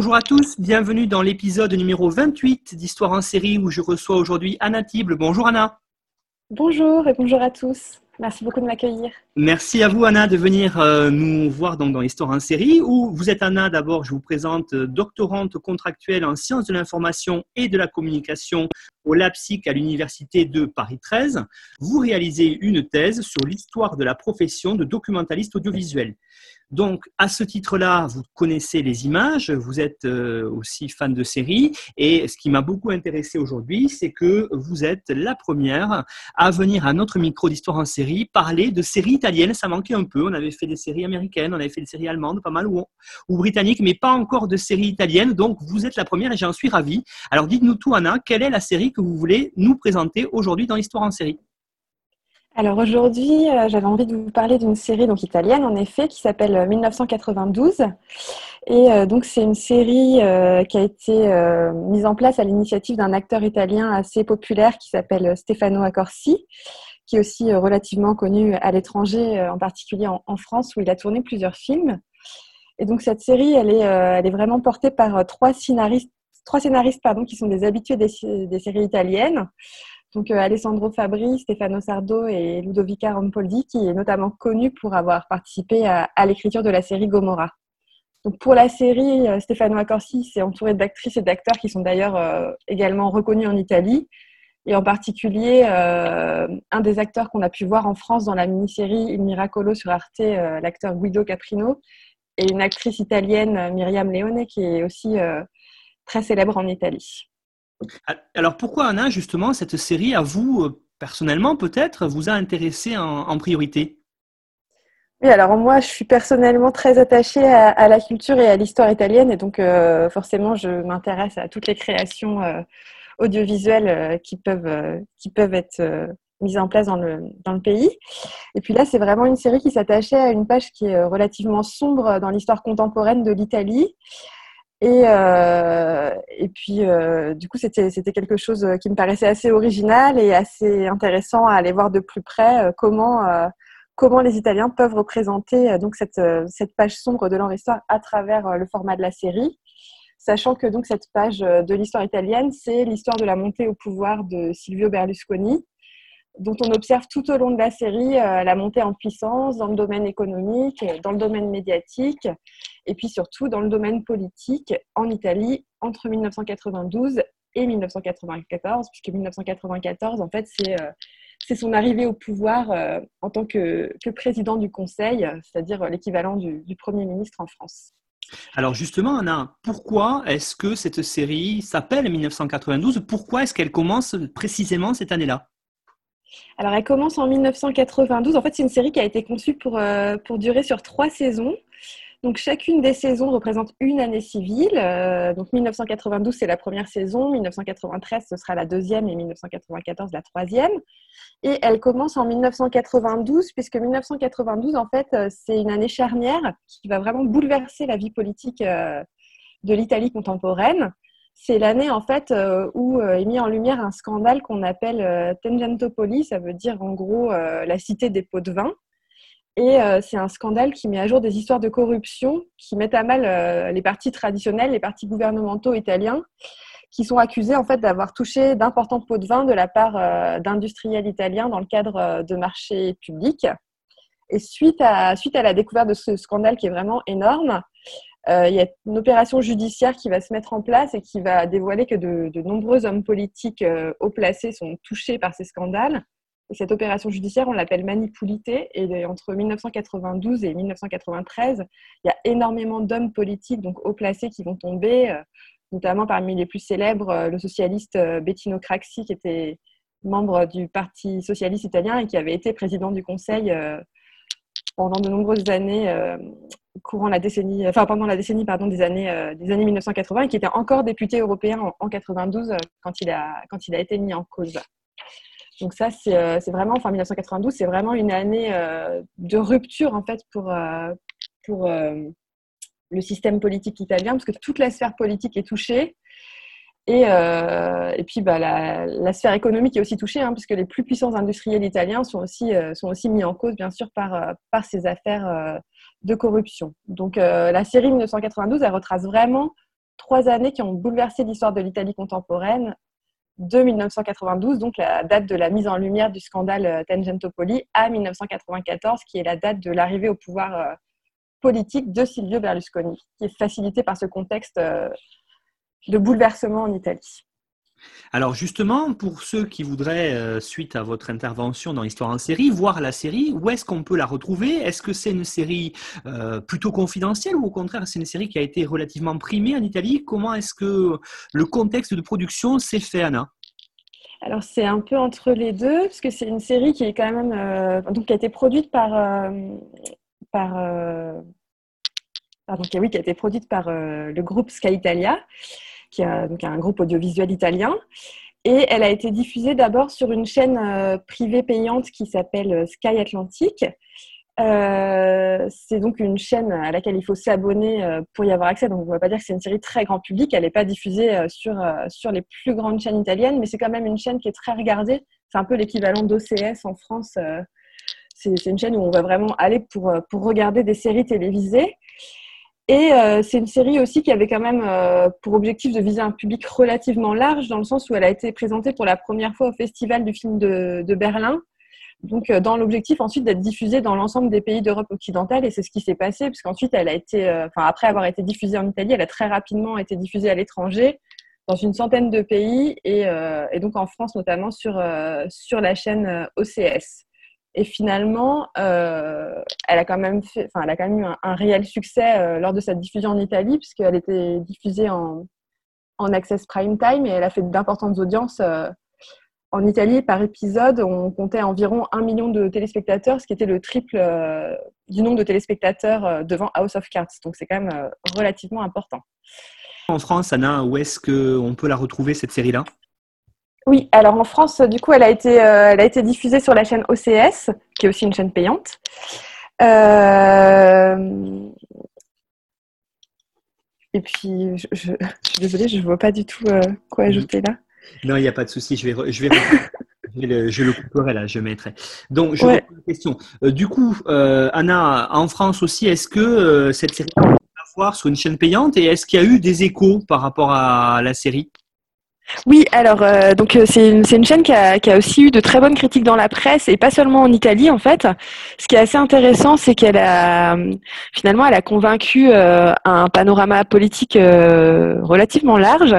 Bonjour à tous, bienvenue dans l'épisode numéro 28 d'Histoire en série où je reçois aujourd'hui Anna Tible. Bonjour Anna. Bonjour et bonjour à tous. Merci beaucoup de m'accueillir. Merci à vous Anna de venir euh, nous voir donc, dans l'Histoire en série où vous êtes Anna d'abord, je vous présente euh, doctorante contractuelle en sciences de l'information et de la communication au LAPSIC à l'Université de Paris 13. Vous réalisez une thèse sur l'histoire de la profession de documentaliste audiovisuel. Donc, à ce titre-là, vous connaissez les images, vous êtes euh, aussi fan de séries, et ce qui m'a beaucoup intéressé aujourd'hui, c'est que vous êtes la première à venir à notre micro d'histoire en série parler de séries italiennes. Ça manquait un peu. On avait fait des séries américaines, on avait fait des séries allemandes, pas mal, ou, britanniques, mais pas encore de séries italiennes. Donc, vous êtes la première et j'en suis ravi. Alors, dites-nous tout, Anna, quelle est la série que vous voulez nous présenter aujourd'hui dans l'histoire en série? Alors aujourd'hui, euh, j'avais envie de vous parler d'une série donc italienne en effet qui s'appelle 1992 euh, et euh, donc c'est une série qui a été mise en place à l'initiative d'un acteur italien assez populaire qui s'appelle Stefano Accorsi qui est aussi relativement connu à l'étranger, en particulier en, France où il a tourné plusieurs films. Et donc cette série, elle est, vraiment portée par trois scénaristes, trois scénaristes pardon, qui sont des habitués des séries italiennes. Donc euh, Alessandro Fabri, Stefano Sardo et Ludovica Rampoldi, qui est notamment connu pour avoir participé à, l'écriture de la série Gomorra. Pour la série, euh, Stefano Accorsi s'est entouré d'actrices et d'acteurs qui sont d'ailleurs euh, également reconnus en Italie. Et en particulier, un des acteurs qu'on a pu voir en France dans la mini-série Il Miracolo sur Arte, l'acteur Guido Caprino, et une actrice italienne, Myriam Leone, qui est aussi très célèbre en Italie. Alors pourquoi Anna, justement, cette série, à vous, euh, personnellement peut-être, vous a intéressé en, priorité? Oui, alors moi, je suis personnellement très attachée à, la culture et à l'histoire italienne, et donc euh, forcément, je m'intéresse à toutes les créations euh, audiovisuelles qui peuvent qui peuvent être mises en place dans le dans le pays. Et puis là, c'est vraiment une série qui s'attachait à une page qui est relativement sombre dans l'histoire contemporaine de l'Italie. Et, euh, et puis, euh, du coup, c'était quelque chose qui me paraissait assez original et assez intéressant à aller voir de plus près euh, comment, euh, comment les Italiens peuvent représenter donc cette, cette page sombre de leur histoire à travers le format de la série. Sachant que donc cette page de l'histoire italienne, c'est l'histoire de la montée au pouvoir de Silvio Berlusconi, dont on observe tout au long de la série la montée en puissance dans le domaine économique, dans le domaine médiatique et puis surtout dans le domaine politique en Italie entre 1992 et 1994, puisque 1994, en fait, c'est euh, c'est son arrivée au pouvoir euh, en tant que, que, président du Conseil, c'est-à-dire l'équivalent du, du, Premier ministre en France. Alors justement, Anna, pourquoi est-ce que cette série s'appelle 1992 Pourquoi est-ce qu'elle commence précisément cette année-là? Alors, elle commence en 1992. En fait, c'est une série qui a été conçue pour, euh, pour durer sur trois saisons. Donc chacune des saisons représente une année civile. Euh, donc 1992 c'est la première saison, 1993 ce sera la deuxième et 1994 la troisième. Et elle commence en 1992 puisque 1992 en fait euh, c'est une année charnière qui va vraiment bouleverser la vie politique euh, de l'Italie contemporaine. C'est l'année en fait où est mis en lumière un scandale qu'on appelle Tangentopoli, ça veut dire en gros la cité des pots de vin. Et euh, c'est un scandale qui met à jour des histoires de corruption qui mettent à mal euh, les partis traditionnels, les partis gouvernementaux italiens, qui sont accusés en fait d'avoir touché d'importants pots de vin de la part euh, d'industriels italiens dans le cadre de marchés publics. Et suite à, la découverte de ce scandale qui est vraiment énorme, il y a une opération judiciaire qui va se mettre en place et qui va dévoiler que de nombreux hommes politiques haut placés sont touchés par ces scandales cette opération judiciaire, on l'appelle manipulité. Et entre 1992 et 1993, il y a énormément d'hommes politiques, donc haut placés, qui vont tomber, euh, notamment parmi les plus célèbres, euh, le socialiste euh, Bettino Craxi, qui était membre du Parti socialiste italien et qui avait été président du Conseil pendant de nombreuses années courant la décennie, enfin pendant la décennie des années des années 1980 et qui était encore député européen en, en 92 quand il a quand il a été mis en cause. Donc ça, c'est vraiment, enfin 1992, c'est vraiment une année de rupture en fait pour, pour le système politique italien, parce que toute la sphère politique est touchée. Et, euh, et puis bah, la, sphère économique est aussi touchée, hein, puisque les plus puissants industriels italiens sont aussi, euh, sont aussi mis en cause, bien sûr, par, euh, par ces affaires euh, de corruption. Donc la série 1992, elle retrace vraiment trois années qui ont bouleversé l'histoire de l'Italie contemporaine de 1992, donc la date de la mise en lumière du scandale Tangentopoli, à 1994, qui est la date de l'arrivée au pouvoir politique de Silvio Berlusconi, qui est facilité par ce contexte de bouleversement en Italie. Alors justement, pour ceux qui voudraient, euh, suite à votre intervention dans Histoire en série, voir la série, où est-ce qu'on peut la retrouver? Est-ce que c'est une série euh, plutôt confidentielle ou au contraire c'est une série qui a été relativement primée en Italie? Comment est-ce que le contexte de production s'est fait, Anna? Alors c'est un peu entre les deux, parce que c'est une série qui est quand même euh, donc été produite par par qui a été produite par le groupe Sky Italia qui est un groupe audiovisuel italien. Et elle a été diffusée d'abord sur une chaîne euh, privée payante qui s'appelle euh, Sky Atlantic. Euh, c'est donc une chaîne à laquelle il faut s'abonner pour y avoir accès. Donc, on ne va pas dire que c'est une série très grand public. Elle n'est pas diffusée sur, sur les plus grandes chaînes italiennes, mais c'est quand même une chaîne qui est très regardée. C'est un peu l'équivalent d'OCS en France. C'est une chaîne où on va vraiment aller pour, pour regarder des séries télévisées. Et euh, c'est une série aussi qui avait quand même euh, pour objectif de viser un public relativement large, dans le sens où elle a été présentée pour la première fois au Festival du film de, Berlin. Donc, euh, dans l'objectif ensuite d'être diffusée dans l'ensemble des pays d'Europe occidentale, et c'est ce qui s'est passé, puisqu'ensuite elle a été, enfin après avoir été diffusée en Italie, elle a très rapidement été diffusée à l'étranger, dans une centaine de pays, et, donc en France notamment sur, sur la chaîne OCS. Et finalement, euh, elle a quand même fait, enfin, elle a quand même eu un, réel succès euh, lors de cette diffusion en Italie, puisqu'elle était diffusée en, en Access Prime Time et elle a fait d'importantes audiences euh, en Italie par épisode. On comptait environ un million de téléspectateurs, ce qui était le triple du nombre de téléspectateurs devant House of Cards. Donc c'est quand même relativement important. En France, Anna, où est-ce qu'on peut la retrouver cette série-là? Oui, alors en France, du coup, elle a été, euh, elle a été diffusée sur la chaîne OCS, qui est aussi une chaîne payante. Euh, et puis, je, suis désolée, je ne vois pas du tout euh, quoi ajouter là. Non, il n'y a pas de souci, je vais, je vais, je, le, couperai là, je mettrai. Donc, je ouais. la question. du coup, Anna, en France aussi, est-ce que cette série va voir sur une chaîne payante et est-ce qu'il y a eu des échos par rapport à la série? Oui, alors euh, donc euh, c'est une, chaîne qui a, aussi eu de très bonnes critiques dans la presse et pas seulement en Italie en fait. Ce qui est assez intéressant, c'est qu'elle a finalement elle a convaincu euh, un panorama politique relativement large.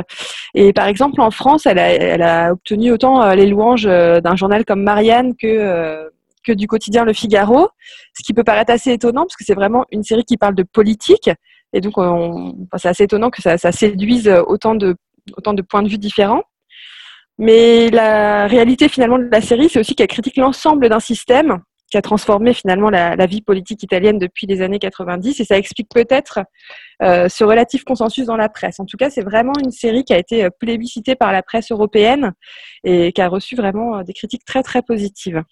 Et par exemple en France, elle a, obtenu autant les louanges d'un journal comme Marianne que que du quotidien Le Figaro, ce qui peut paraître assez étonnant parce que c'est vraiment une série qui parle de politique. Et donc, c'est assez étonnant que ça séduise autant de autant de points de vue différents. Mais la réalité finalement de la série, c'est aussi qu'elle critique l'ensemble d'un système qui a transformé finalement la, vie politique italienne depuis les années 90 et ça explique peut-être euh, ce relatif consensus dans la presse. En tout cas, c'est vraiment une série qui a été plébiscitée par la presse européenne et qui a reçu vraiment des critiques très très positives.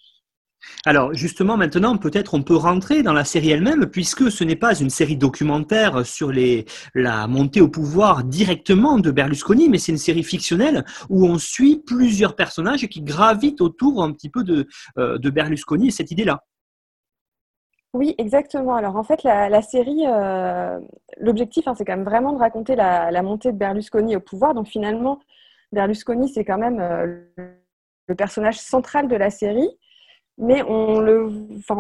Alors justement, maintenant, peut-être on peut rentrer dans la série elle-même, puisque ce n'est pas une série documentaire sur la montée au pouvoir directement de Berlusconi, mais c'est une série fictionnelle où on suit plusieurs personnages qui gravitent autour un petit peu de, euh, Berlusconi et cette idée-là. Oui, exactement. Alors en fait, la, série, euh, l'objectif, hein, c'est quand même vraiment de raconter la, montée de Berlusconi au pouvoir. Donc finalement, Berlusconi, c'est quand même euh, le personnage central de la série mais on,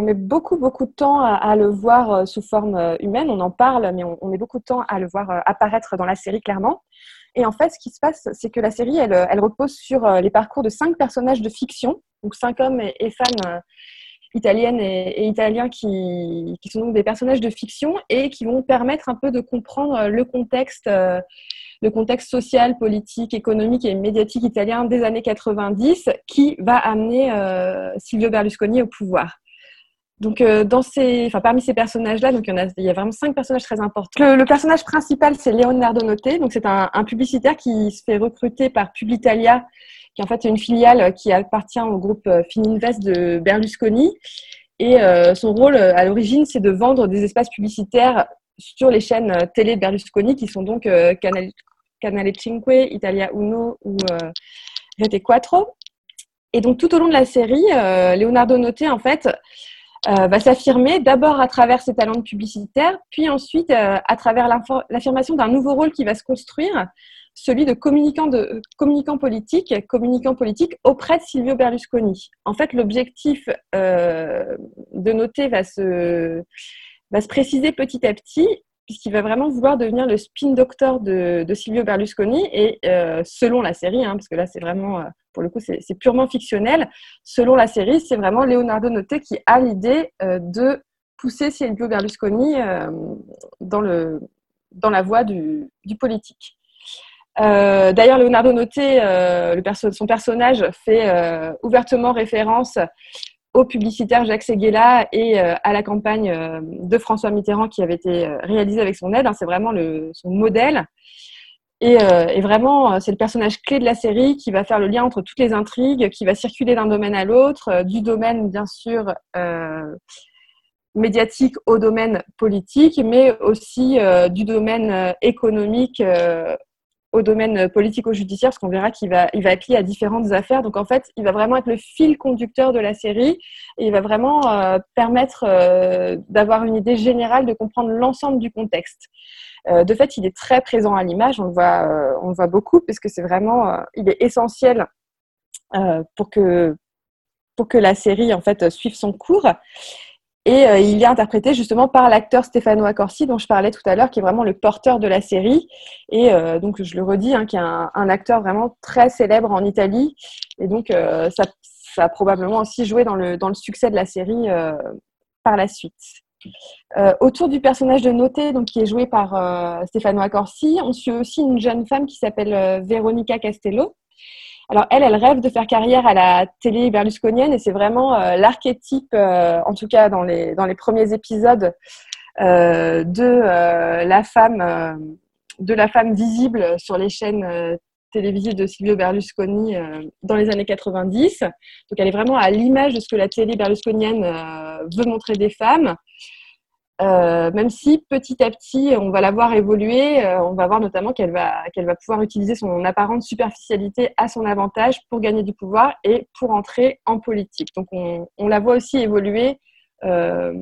met beaucoup, beaucoup de temps à, le voir euh, sous forme euh, humaine. On en parle, mais on, met beaucoup de temps à le voir euh, apparaître dans la série, clairement. Et en fait, ce qui se passe, c'est que la série, elle, repose sur les parcours de cinq personnages de fiction, donc cinq hommes et, femmes italiennes et, italiens qui, qui, sont donc des personnages de fiction et qui vont permettre un peu de comprendre le contexte le contexte social, politique, économique et médiatique italien des années 90 qui va amener euh, Silvio Berlusconi au pouvoir. Donc, dans ces, enfin, parmi ces personnages-là, donc il y, a, vraiment cinq personnages très importants. Le, personnage principal, c'est Leonardo Noté. Donc, c'est un, publicitaire qui se fait recruter par Publitalia, qui en fait est une filiale qui appartient au groupe Fininvest de Berlusconi. Et son rôle à l'origine, c'est de vendre des espaces publicitaires sur les chaînes télé Berlusconi, qui sont donc Canal, Canale 5, Italia Uno ou euh, Rete Quattro. Et donc tout au long de la série, euh, Leonardo Noté en fait euh, va s'affirmer d'abord à travers ses talents publicitaires, puis ensuite à travers l'affirmation d'un nouveau rôle qui va se construire, celui de communicant, de communicant politique, communicant politique auprès de Silvio Berlusconi. En fait, l'objectif de Noté va se va se préciser petit à petit puisqu'il va vraiment vouloir devenir le spin doctor de, Silvio Berlusconi. Et euh, selon la série, hein, parce que là, c'est vraiment, euh, pour le coup, c'est purement fictionnel, selon la série, c'est vraiment Leonardo Noté qui a l'idée euh, de pousser Silvio Berlusconi dans, le, dans la voie du, politique. D'ailleurs, Leonardo Noté, le son personnage fait ouvertement référence publicitaire Jacques Seguela et euh, à la campagne euh, de François Mitterrand qui avait été euh, réalisée avec son aide. Hein, c'est vraiment le, son modèle. Et vraiment, c'est le personnage clé de la série qui va faire le lien entre toutes les intrigues, qui va circuler d'un domaine à l'autre, du domaine bien sûr médiatique au domaine politique, mais aussi du domaine économique au domaine politico-judiciaire, parce qu'on verra qu'il va, il va être lié à différentes affaires. Donc en fait, il va vraiment être le fil conducteur de la série et il va vraiment euh, permettre euh, d'avoir une idée générale, de comprendre l'ensemble du contexte. Euh, de fait, il est très présent à l'image, on le voit, on voit beaucoup, puisque c'est vraiment, il est essentiel pour que pour que la série en fait suive son cours. Et euh, il est interprété justement par l'acteur Stefano Accorsi, dont je parlais tout à l'heure, qui est vraiment le porteur de la série. Et euh, donc, je le redis, hein, qui est un, acteur vraiment très célèbre en Italie. Et donc, euh, ça, ça, a probablement aussi joué dans le, dans le succès de la série par la suite. autour du personnage de Noté, donc, qui est joué par Stefano Accorsi, on suit aussi une jeune femme qui s'appelle Veronica Castello, alors elle, elle rêve de faire carrière à la télé berlusconienne et c'est vraiment euh, l'archétype, euh, en tout cas dans les, dans les premiers épisodes, euh, de la femme de la femme visible sur les chaînes télévisées de Silvio Berlusconi dans les années 90. Donc elle est vraiment à l'image de ce que la télé berlusconienne veut montrer des femmes. Euh, même si petit à petit on va la voir évoluer, euh, on va voir notamment qu'elle va, qu'elle va pouvoir utiliser son apparente superficialité à son avantage pour gagner du pouvoir et pour entrer en politique. Donc on, on la voit aussi évoluer euh,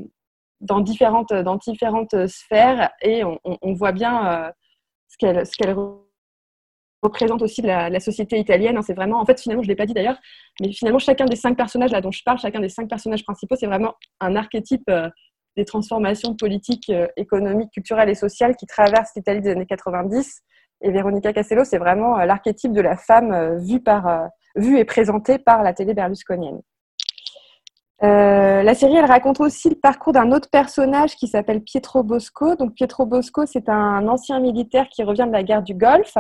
dans, différentes, dans différentes sphères et on, voit bien ce qu'elle, ce représente aussi la, la société italienne. C'est vraiment, en fait, finalement, je ne l'ai pas dit d'ailleurs, mais finalement, chacun des cinq personnages là dont je parle, chacun des cinq personnages principaux, c'est vraiment un archétype des transformations politiques, euh, économiques, culturelles et sociales qui traversent l'Italie des années 90. Et Veronica Castello, c'est vraiment euh, l'archétype de la femme euh, vue, par, vue et présentée par la télé berlusconienne. la série, elle raconte aussi le parcours d'un autre personnage qui s'appelle Pietro Bosco. Donc Pietro Bosco, c'est un ancien militaire qui revient de la guerre du Golfe.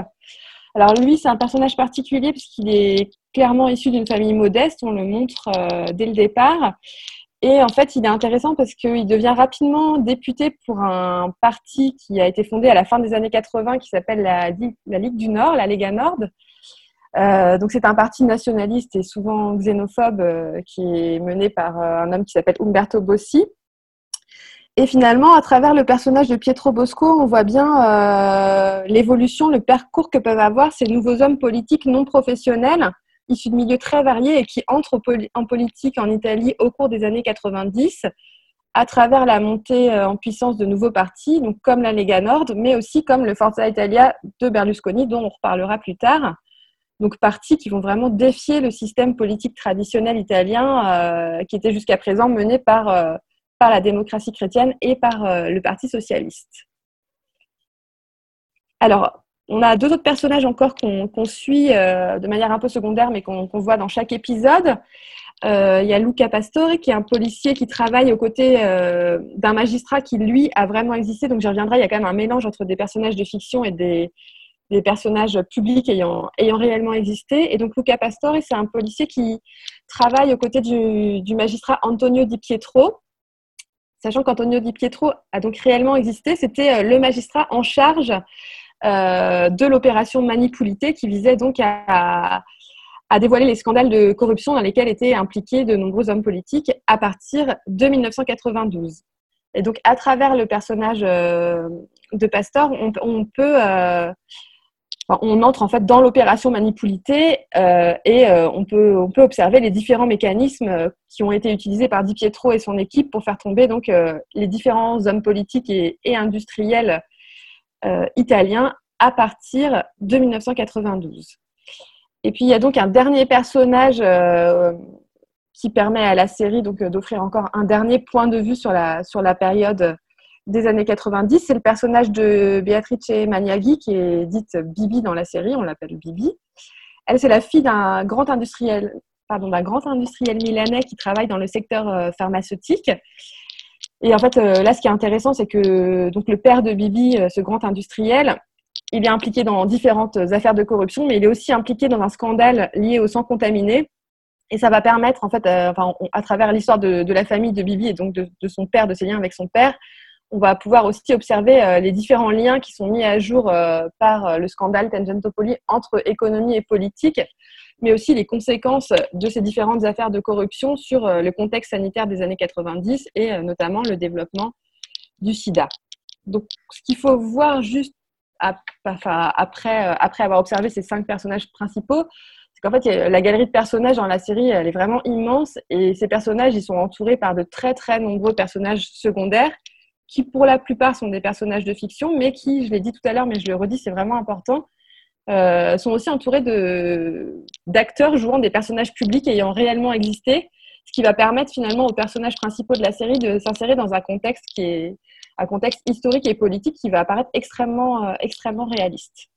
Alors lui, c'est un personnage particulier puisqu'il est clairement issu d'une famille modeste, on le montre dès le départ. Et en fait, il est intéressant parce qu'il devient rapidement député pour un parti qui a été fondé à la fin des années 80 qui s'appelle la, Ligue du Nord, la Lega Nord. Euh, donc c'est un parti nationaliste et souvent xénophobe euh, qui est mené par euh, un homme qui s'appelle Umberto Bossi. Et finalement, à travers le personnage de Pietro Bosco, on voit bien l'évolution, le parcours que peuvent avoir ces nouveaux hommes politiques non professionnels issus de milieux très variés et qui entrent en politique en Italie au cours des années 90 à travers la montée euh, en puissance de nouveaux partis, donc comme la Lega Nord, mais aussi comme le Forza Italia de Berlusconi, dont on reparlera plus tard. Donc partis qui vont vraiment défier le système politique traditionnel italien euh, qui était jusqu'à présent mené par, euh, par la démocratie chrétienne et par le Parti socialiste. Alors, on a deux autres personnages encore qu'on suit euh, de manière un peu secondaire, mais qu'on voit dans chaque épisode. Euh, il y a Luca Pastore, qui est un policier qui travaille aux côtés euh, d'un magistrat qui, lui, a vraiment existé. Donc, j'y reviendrai. Il y a quand même un mélange entre des personnages de fiction et des, personnages publics ayant, réellement existé. Et donc, Luca Pastore, c'est un policier qui travaille aux côtés du, du magistrat Antonio Di Pietro, sachant qu'Antonio Di Pietro a donc réellement existé, c'était le magistrat en charge de l'opération Manipulité qui visait donc à, dévoiler les scandales de corruption dans lesquels étaient impliqués de nombreux hommes politiques à partir de 1992. Et donc, à travers le personnage euh, de Pasteur, on, peut, euh, on entre en fait dans l'opération manipulité euh, et on, peut, on peut observer les différents mécanismes qui ont été utilisés par Di Pietro et son équipe pour faire tomber donc les différents hommes politiques et industriels italiens à partir de 1992. Et puis il y a donc un dernier personnage euh, qui permet à la série donc euh, d'offrir encore un dernier point de vue sur la, sur la période des années 90. C'est le personnage de Beatrice Maniaghi qui est dite Bibi dans la série, on l'appelle Bibi. Elle, c'est la fille d'un grand industriel, pardon, d'un grand industriel milanais qui travaille dans le secteur euh, pharmaceutique. Et en fait, là, ce qui est intéressant, c'est que le père de Bibi, ce grand industriel, il est impliqué dans différentes affaires de corruption, mais il est aussi impliqué dans un scandale lié au sang contaminé. Et ça va permettre, en fait, euh, à travers l'histoire de, la famille de Bibi et donc de, son père, de ses liens avec son père, on va pouvoir aussi observer euh, les différents liens qui sont mis à jour euh, par le scandale Tangentopoli entre économie et politique, mais aussi les conséquences de ces différentes affaires de corruption sur le contexte sanitaire des années 90 et notamment le développement du sida. Donc, ce qu'il faut voir juste après, euh, après avoir observé ces cinq personnages principaux, c'est qu'en fait, la galerie de personnages dans la série, elle est vraiment immense et ces personnages, ils sont entourés par de très très nombreux personnages secondaires qui, pour la plupart, sont des personnages de fiction, mais qui, je l'ai dit tout à l'heure, mais je le redis, c'est vraiment important, euh, sont aussi entourés d'acteurs jouant des personnages publics ayant réellement existé, ce qui va permettre finalement aux personnages principaux de la série de s'insérer dans un contexte qui est, un contexte historique et politique qui va apparaître extrêmement, euh, extrêmement réaliste.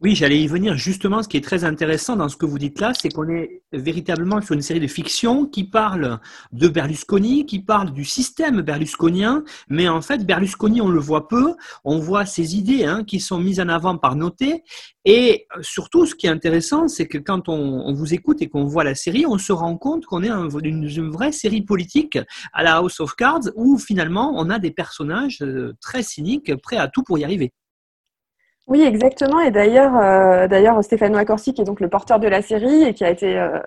Oui, j'allais y venir. Justement, ce qui est très intéressant dans ce que vous dites là, c'est qu'on est véritablement sur une série de fictions qui parle de Berlusconi, qui parle du système berlusconien, mais en fait, Berlusconi, on le voit peu. On voit ses idées hein, qui sont mises en avant par Noté. Et surtout, ce qui est intéressant, c'est que quand on, vous écoute et qu'on voit la série, on se rend compte qu'on est une vraie série politique à la House of Cards où finalement, on a des personnages euh, très cyniques, prêts à tout pour y arriver. Oui, exactement. Et d'ailleurs, euh, d'ailleurs, Stéphano Accorsi, qui est donc le porteur de la série et qui a été euh,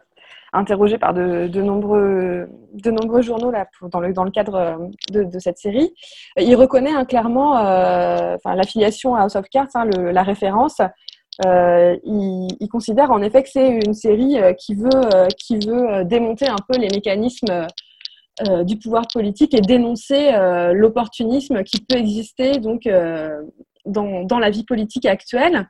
interrogé par de, nombreux, de nombreux journaux dans, le, cadre euh, de, cette série, il reconnaît hein, clairement l'affiliation à House of Cards, hein, la référence. Il, considère en effet que c'est une série qui veut, qui veut démonter un peu les mécanismes du pouvoir politique et dénoncer l'opportunisme qui peut exister dans, la vie politique actuelle.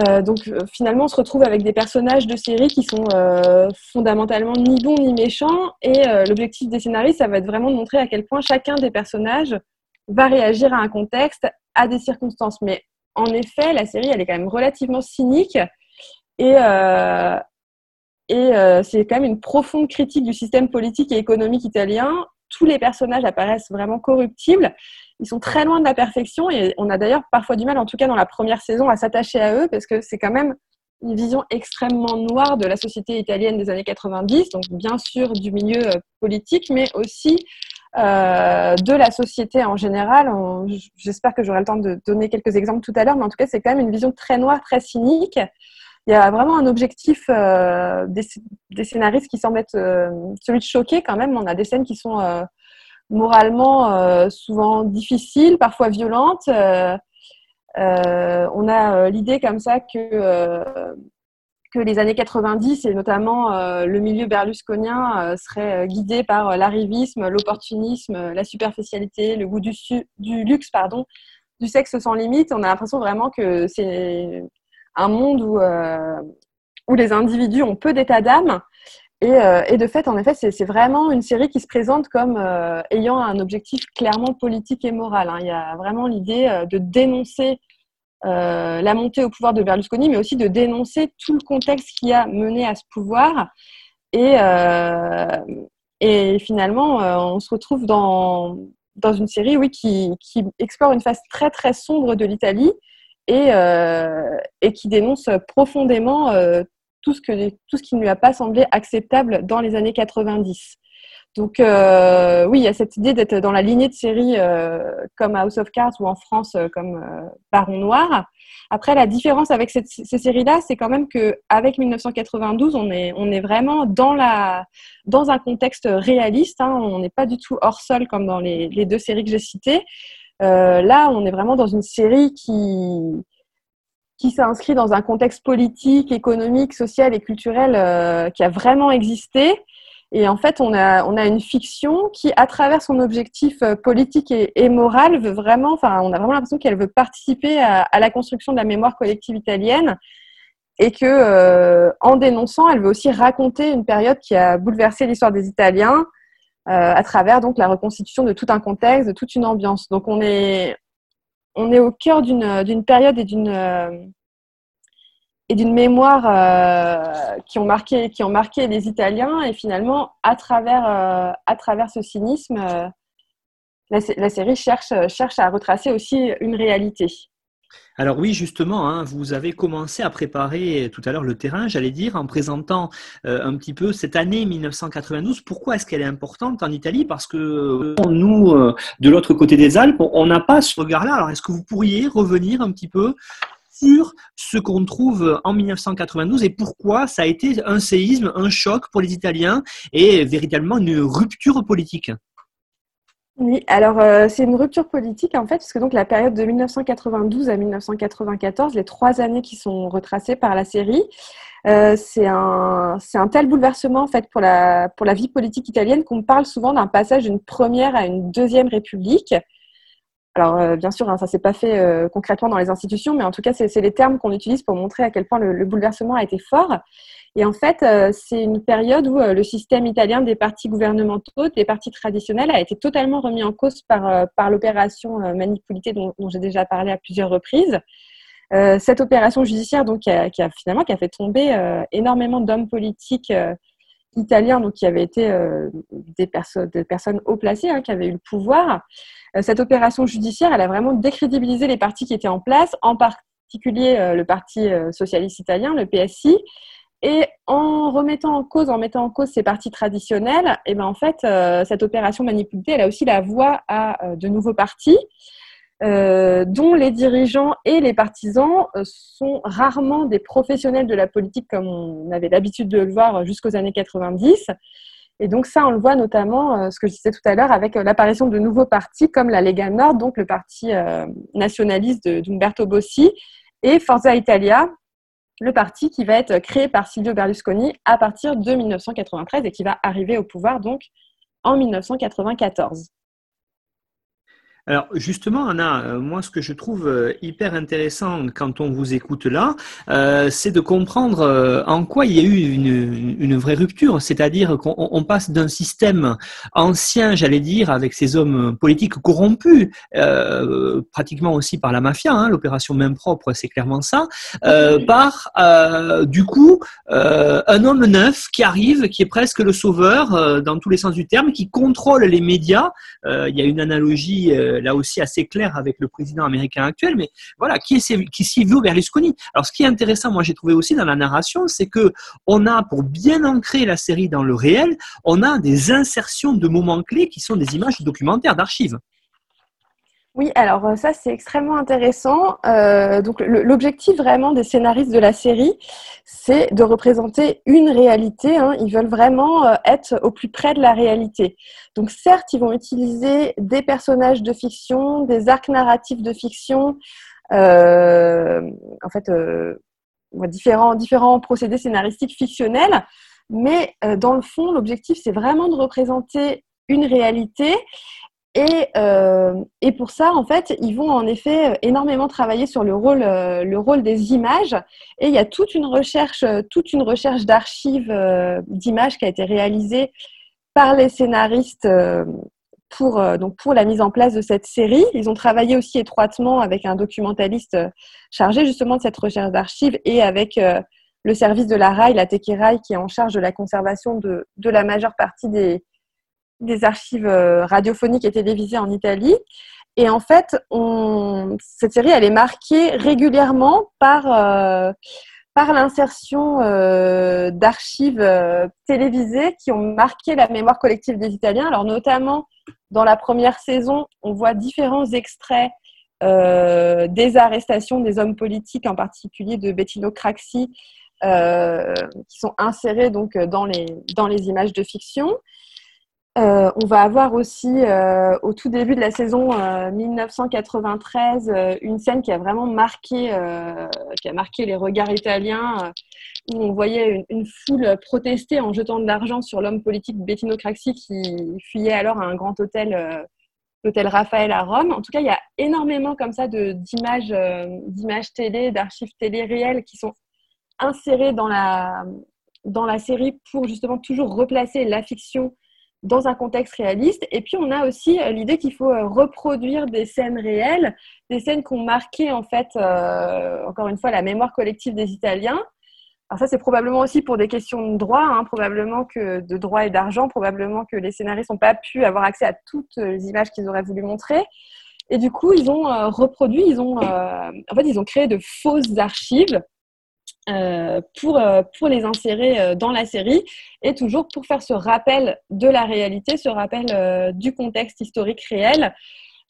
Euh, donc euh, finalement, on se retrouve avec des personnages de série qui sont euh, fondamentalement ni bons ni méchants. Et l'objectif des scénaristes, ça va être vraiment de montrer à quel point chacun des personnages va réagir à un contexte, à des circonstances. Mais en effet, la série, elle est quand même relativement cynique. Et, et c'est quand même une profonde critique du système politique et économique italien. Tous les personnages apparaissent vraiment corruptibles ils sont très loin de la perfection et on a d'ailleurs parfois du mal, en tout cas dans la première saison, à s'attacher à eux parce que c'est quand même une vision extrêmement noire de la société italienne des années 90, donc bien sûr du milieu euh, politique, mais aussi euh, de la société en général. J'espère que j'aurai le temps de donner quelques exemples tout à l'heure, mais en tout cas, c'est quand même une vision très noire, très cynique. Il y a vraiment un objectif euh, des, scénaristes qui semble être celui de choquer quand même. On a des scènes qui sont moralement euh, souvent difficiles, parfois violentes. Euh, euh, on a l'idée comme ça que les années 90 et notamment le milieu berlusconien seraient guidés par l'arrivisme, l'opportunisme, la superficialité, le goût du, luxe, du sexe sans limite. On a l'impression vraiment que c'est un monde où les individus ont peu d'état d'âme euh, et, de fait, en effet, c'est vraiment une série qui se présente comme euh, ayant un objectif clairement politique et moral. Hein. Il y a vraiment l'idée euh, de dénoncer la montée au pouvoir de Berlusconi, mais aussi de dénoncer tout le contexte qui a mené à ce pouvoir. Et, finalement, on se retrouve dans, dans une série oui, qui, explore une face très très sombre de l'Italie et, qui dénonce profondément tout ce, que, tout ce qui ne lui a pas semblé acceptable dans les années 90. Donc euh, oui, il y a cette idée d'être dans la lignée de séries euh, comme House of Cards ou en France euh, comme Baron Noir. Après, la différence avec ces séries-là, c'est quand même que avec 1992, on est, on est vraiment dans, la, dans un contexte réaliste. Hein. on n'est pas du tout hors sol comme dans les deux séries que j'ai citées. là, on est vraiment dans une série qui, qui s'inscrit dans un contexte politique, économique, social et culturel qui a vraiment existé et en fait, on a, on a une fiction qui, à travers son objectif euh, politique et, moral, veut vraiment, enfin, on a vraiment l'impression qu'elle veut participer à, la construction de la mémoire collective italienne et que, euh, en dénonçant, elle veut aussi raconter une période qui a bouleversé l'histoire des Italiens euh, à travers donc la reconstitution de tout un contexte, de toute une ambiance. Donc, on est, on est au cœur d'une période et d'une et d'une mémoire euh, qui, ont marqué, les Italiens. Et finalement, à travers, euh, ce cynisme, euh, la, série cherche à retracer aussi une réalité. Alors oui, justement, hein, vous avez commencé à préparer tout à l'heure le terrain, j'allais dire, en présentant un petit peu cette année 1992. Pourquoi est-ce qu'elle est importante en Italie? Parce que nous, de l'autre côté des Alpes, on n'a pas ce regard-là. Alors est-ce que vous pourriez revenir un petit peu sur ce qu'on trouve en 1992 et pourquoi ça a été un séisme, un choc pour les Italiens et véritablement une rupture politique? Oui, alors euh, c'est une rupture politique en fait, puisque donc la période de 1992 à 1994, les trois années qui sont retracées par la série, euh, c'est un, un, tel bouleversement en fait pour la, pour la vie politique italienne qu'on parle souvent d'un passage d'une première à une deuxième république. Alors, euh, bien sûr, hein, ça s'est pas fait concrètement dans les institutions, mais en tout cas, c'est les termes qu'on utilise pour montrer à quel point le, bouleversement a été fort. Et en fait, euh, c'est une période où le système italien des partis gouvernementaux, des partis traditionnels, a été totalement remis en cause par, par l'opération Manipulité dont, j'ai déjà parlé à plusieurs reprises. cette opération judiciaire, donc, qui a, finalement qui a fait tomber énormément d'hommes politiques italiens, donc qui avaient été des, des, personnes haut placées, hein, qui avaient eu le pouvoir. Euh, cette opération judiciaire, elle a vraiment décrédibilisé les partis qui étaient en place, en particulier euh, le Parti euh, socialiste italien, le PSI. Et en remettant en cause, en mettant en cause ces partis traditionnels, et eh ben en fait, cette opération manipulée, elle a aussi la voie à de nouveaux partis, dont les dirigeants et les partisans sont rarement des professionnels de la politique comme on avait l'habitude de le voir jusqu'aux années 90. Et donc ça, on le voit notamment, euh, ce que je disais tout à l'heure, avec euh, l'apparition de nouveaux partis comme la Lega Nord, donc le parti euh, nationaliste d'Umberto Bossi, et Forza Italia, le parti qui va être créé par Silvio Berlusconi à partir de 1993 et qui va arriver au pouvoir donc en 1994. Alors justement, Anna, euh, moi ce que je trouve euh, hyper intéressant quand on vous écoute là, euh, c'est de comprendre en quoi il y a eu une, une vraie rupture, c'est-à-dire qu'on passe d'un système ancien, j'allais dire, avec ces hommes politiques corrompus, pratiquement aussi par la mafia, hein, l'opération main propre, c'est clairement ça, par du coup un homme neuf qui arrive, qui est presque le sauveur dans tous les sens du terme, qui contrôle les médias. il y a une analogie là aussi assez clair avec le président américain actuel, mais voilà, qui est qui Silvio Berlusconi? Alors, ce qui est intéressant, moi, j'ai trouvé aussi dans la narration, c'est que on a, pour bien ancrer la série dans le réel, on a des insertions de moments clés qui sont des images documentaires d'archives. Oui, alors euh, ça c'est extrêmement intéressant. Euh, donc l'objectif vraiment des scénaristes de la série, c'est de représenter une réalité. Hein. Ils veulent vraiment euh, être au plus près de la réalité. Donc certes, ils vont utiliser des personnages de fiction, des arcs narratifs de fiction, en fait différents différents procédés scénaristiques fictionnels. Mais dans le fond, l'objectif c'est vraiment de représenter une réalité et, euh, et, pour ça, en fait, ils vont en effet énormément travailler sur le rôle, euh, le rôle des images. Et il y a toute une recherche, toute une recherche d'archives euh, d'images qui a été réalisée par les scénaristes euh, pour, euh, donc pour la mise en place de cette série. Ils ont travaillé aussi étroitement avec un documentaliste chargé justement de cette recherche d'archives et avec le service de la RAI, la Tekerai, qui est en charge de la conservation de, de la majeure partie des, des archives euh, radiophoniques et télévisées en Italie. Et en fait, cette série, elle est marquée régulièrement par, euh, par l'insertion d'archives télévisées qui ont marqué la mémoire collective des Italiens. Alors notamment dans la première saison, on voit différents extraits des arrestations des hommes politiques, en particulier de Bettino Craxi, qui sont insérés donc dans les, dans les images de fiction. Euh, on va avoir aussi euh, au tout début de la saison 1993 euh, une scène qui a vraiment marqué, qui a marqué les regards italiens, où on voyait une, foule protester en jetant de l'argent sur l'homme politique Bettino Craxi qui fuyait alors à un grand hôtel, l'hôtel Raphaël à Rome. En tout cas, il y a énormément comme ça d'images, d'images télé, d'archives télé réelles qui sont insérées dans la dans la série pour justement toujours replacer la fiction dans un contexte réaliste. Et puis, on a aussi euh, l'idée qu'il faut euh, reproduire des scènes réelles, des scènes qui ont marqué, en fait, euh, encore une fois, la mémoire collective des Italiens. Alors ça, c'est probablement aussi pour des questions de droit, hein, probablement que de droit et d'argent, probablement que les scénaristes n'ont pas pu avoir accès à toutes les images qu'ils auraient voulu montrer. Et du coup, ils ont reproduit, ils ont, en fait, ils ont créé de fausses archives euh, pour, euh, pour les insérer euh, dans la série et toujours pour faire ce rappel de la réalité, ce rappel du contexte historique réel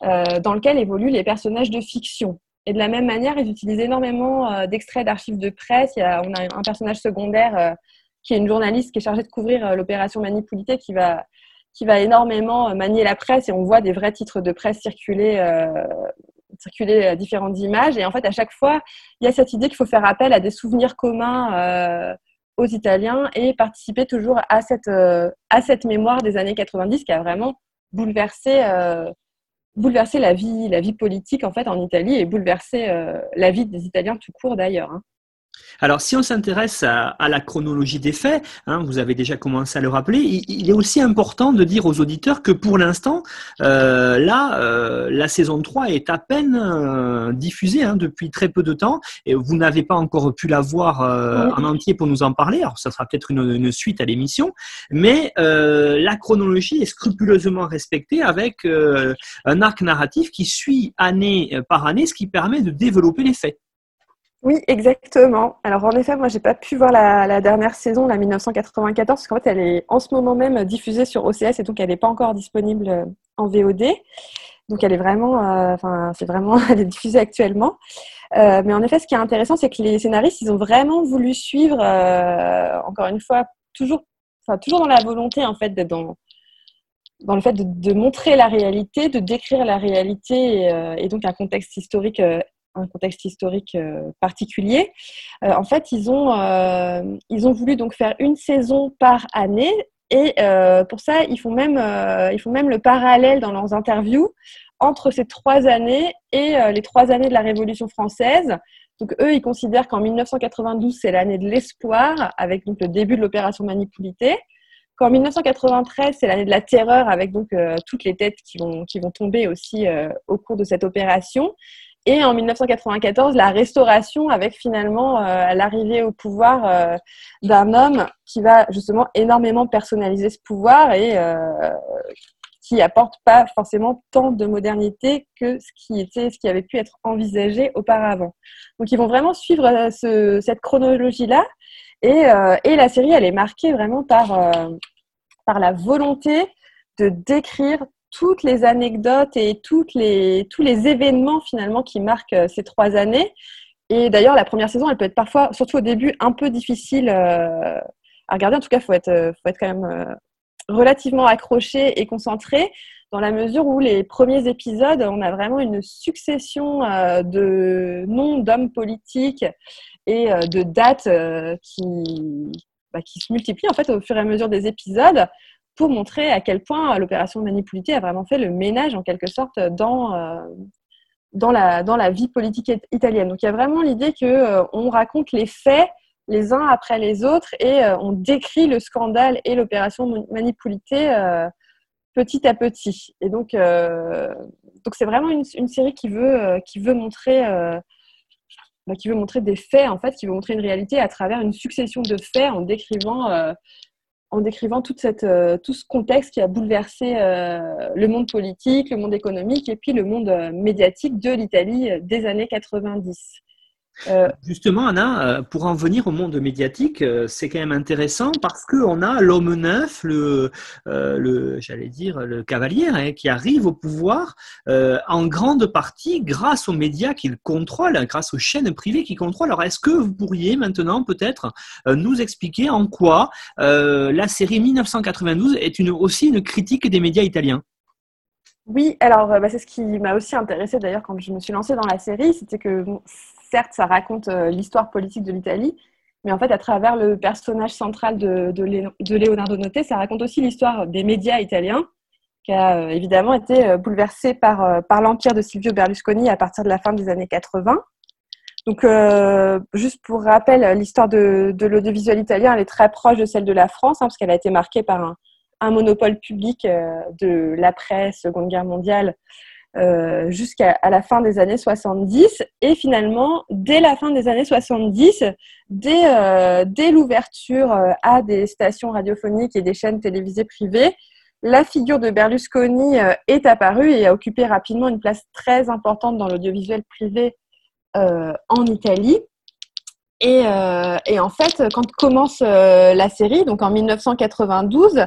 dans lequel évoluent les personnages de fiction. Et de la même manière, ils utilisent énormément d'extraits d'archives de presse. On a un personnage secondaire qui est une journaliste qui est chargée de couvrir l'opération Manipulité qui va, qui va énormément manier la presse et on voit des vrais titres de presse circuler circuler euh, différentes images. Et en fait, à chaque fois, il y a cette idée qu'il faut faire appel à des souvenirs communs euh, aux Italiens et participer toujours à cette, euh, à cette mémoire des années 90 qui a vraiment bouleversé, bouleversé la, vie, la vie politique en, fait, en Italie et bouleversé la vie des Italiens tout court d'ailleurs. Hein. Alors, si on s'intéresse à, la chronologie des faits, hein, vous avez déjà commencé à le rappeler, il, est aussi important de dire aux auditeurs que pour l'instant, euh, là, euh, la saison 3 est à peine euh, diffusée hein, depuis très peu de temps et vous n'avez pas encore pu la voir en entier pour nous en parler. Alors, ça sera peut-être une, suite à l'émission, mais la chronologie est scrupuleusement respectée avec un arc narratif qui suit année par année, ce qui permet de développer les faits. Oui, exactement. Alors en effet, moi j'ai pas pu voir la, dernière saison, la 1994, parce qu'en fait elle est en ce moment même diffusée sur OCS et donc elle n'est pas encore disponible euh, en VOD. Donc elle est vraiment, euh, enfin c'est vraiment, elle est diffusée actuellement. Euh, mais en effet, ce qui est intéressant, c'est que les scénaristes, ils ont vraiment voulu suivre, encore une fois, toujours, enfin toujours dans la volonté en fait d'être dans dans le fait de, montrer la réalité, de décrire la réalité et, et donc un contexte historique un contexte historique euh, particulier. Euh, en fait, ils ont, euh, ils ont voulu donc faire une saison par année et pour ça, ils font, même, ils font même le parallèle dans leurs interviews entre ces trois années et les trois années de la Révolution française. Donc eux, ils considèrent qu'en 1992, c'est l'année de l'espoir, avec donc le début de l'opération Manipulité. Qu'en 1993, c'est l'année de la terreur, avec donc toutes les têtes qui vont, qui vont tomber aussi au cours de cette opération. Et en 1994, la restauration avec finalement euh, l'arrivée au pouvoir euh, d'un homme qui va justement énormément personnaliser ce pouvoir et euh, qui apporte pas forcément tant de modernité que ce qui était, ce qui avait pu être envisagé auparavant. Donc ils vont vraiment suivre ce, cette chronologie-là et, la série elle est marquée vraiment par la volonté de décrire toutes les anecdotes et toutes les, tous les événements finalement qui marquent euh, ces trois années. Et d'ailleurs, la première saison, elle peut être parfois, surtout au début, un peu difficile euh, à regarder. En tout cas, il faut être, euh, faut être quand même relativement accroché et concentré dans la mesure où les premiers épisodes, on a vraiment une succession de noms d'hommes politiques et de dates qui, bah, qui se multiplient en fait au fur et à mesure des épisodes pour montrer à quel point l'opération Manipulité a vraiment fait le ménage en quelque sorte dans, euh, dans, la, dans la vie politique italienne. Donc il y a vraiment l'idée qu'on euh, on raconte les faits les uns après les autres et euh, on décrit le scandale et l'opération Manipulité petit à petit. Et donc donc c'est vraiment une, une, série qui veut, qui veut montrer bah, qui veut montrer des faits en fait, qui veut montrer une réalité à travers une succession de faits en décrivant en décrivant euh, tout ce contexte qui a bouleversé euh, le monde politique, le monde économique et puis le monde euh, médiatique de l'Italie des années 90. Euh, Justement, Anna, euh, pour en venir au monde médiatique, euh, c'est quand même intéressant parce qu'on a l'homme neuf, le, le j'allais dire, le cavalier, hein, qui arrive au pouvoir en grande partie grâce aux médias qu'il contrôle, grâce aux chaînes privées qu'il contrôle. Alors, est-ce que vous pourriez maintenant peut-être nous expliquer en quoi la série 1992 est une, aussi une critique des médias italiens? Oui, alors bah, c'est ce qui m'a aussi intéressé d'ailleurs quand je me suis lancée dans la série, c'était que certes, ça raconte euh, l'histoire politique de l'Italie, mais en fait, à travers le personnage central de, de, Leonardo Noté, ça raconte aussi l'histoire des médias italiens, qui a euh, évidemment été euh, bouleversé par, l'empire de Silvio Berlusconi à partir de la fin des années 80. Donc, juste pour rappel, l'histoire de, l'audiovisuel italien, elle est très proche de celle de la France, hein, parce qu'elle a été marquée par un, un monopole public de l'après-Seconde Guerre mondiale euh, jusqu'à la fin des années 70. Et finalement, dès la fin des années 70, dès, euh, dès l'ouverture euh, à des stations radiophoniques et des chaînes télévisées privées, la figure de Berlusconi est apparue et a occupé rapidement une place très importante dans l'audiovisuel privé en Italie. Et, et, en fait, quand commence la série, donc en 1992,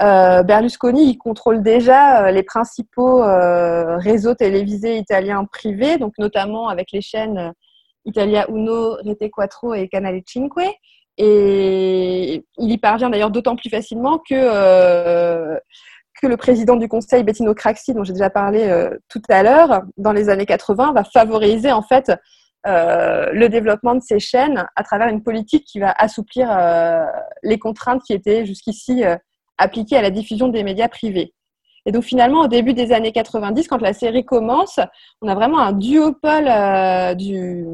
euh, Berlusconi, il contrôle déjà euh, les principaux euh, réseaux télévisés italiens privés, donc notamment avec les chaînes Italia Uno, Rete Quattro et Canale Cinque. Et il y parvient d'ailleurs d'autant plus facilement que, que le président du conseil, Bettino Craxi, dont j'ai déjà parlé tout à l'heure, dans les années 80, va favoriser en fait le développement de ces chaînes à travers une politique qui va assouplir les contraintes qui étaient jusqu'ici appliquée à la diffusion des médias privés. Et donc finalement, au début des années 90, quand la série commence, on a vraiment un duopole euh, du...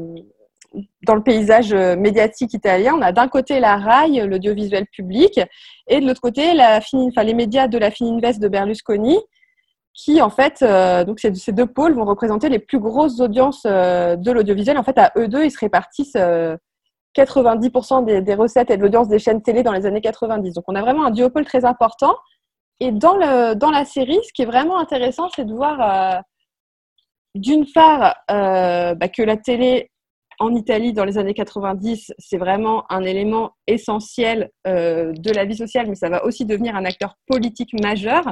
dans le paysage euh, médiatique italien. On a d'un côté la RAI, l'audiovisuel public, et de l'autre côté la les médias de la Fininvest de Berlusconi, qui en fait, euh, donc ces deux pôles vont représenter les plus grosses audiences de l'audiovisuel. En fait, à eux deux, ils se répartissent 90% des, recettes et de l'audience des chaînes télé dans les années 90. Donc on a vraiment un duopole très important. Et dans, le, dans la série, ce qui est vraiment intéressant, c'est de voir euh, d'une part euh, bah, que la télé en Italie dans les années 90, c'est vraiment un élément essentiel euh, de la vie sociale, mais ça va aussi devenir un acteur politique majeur.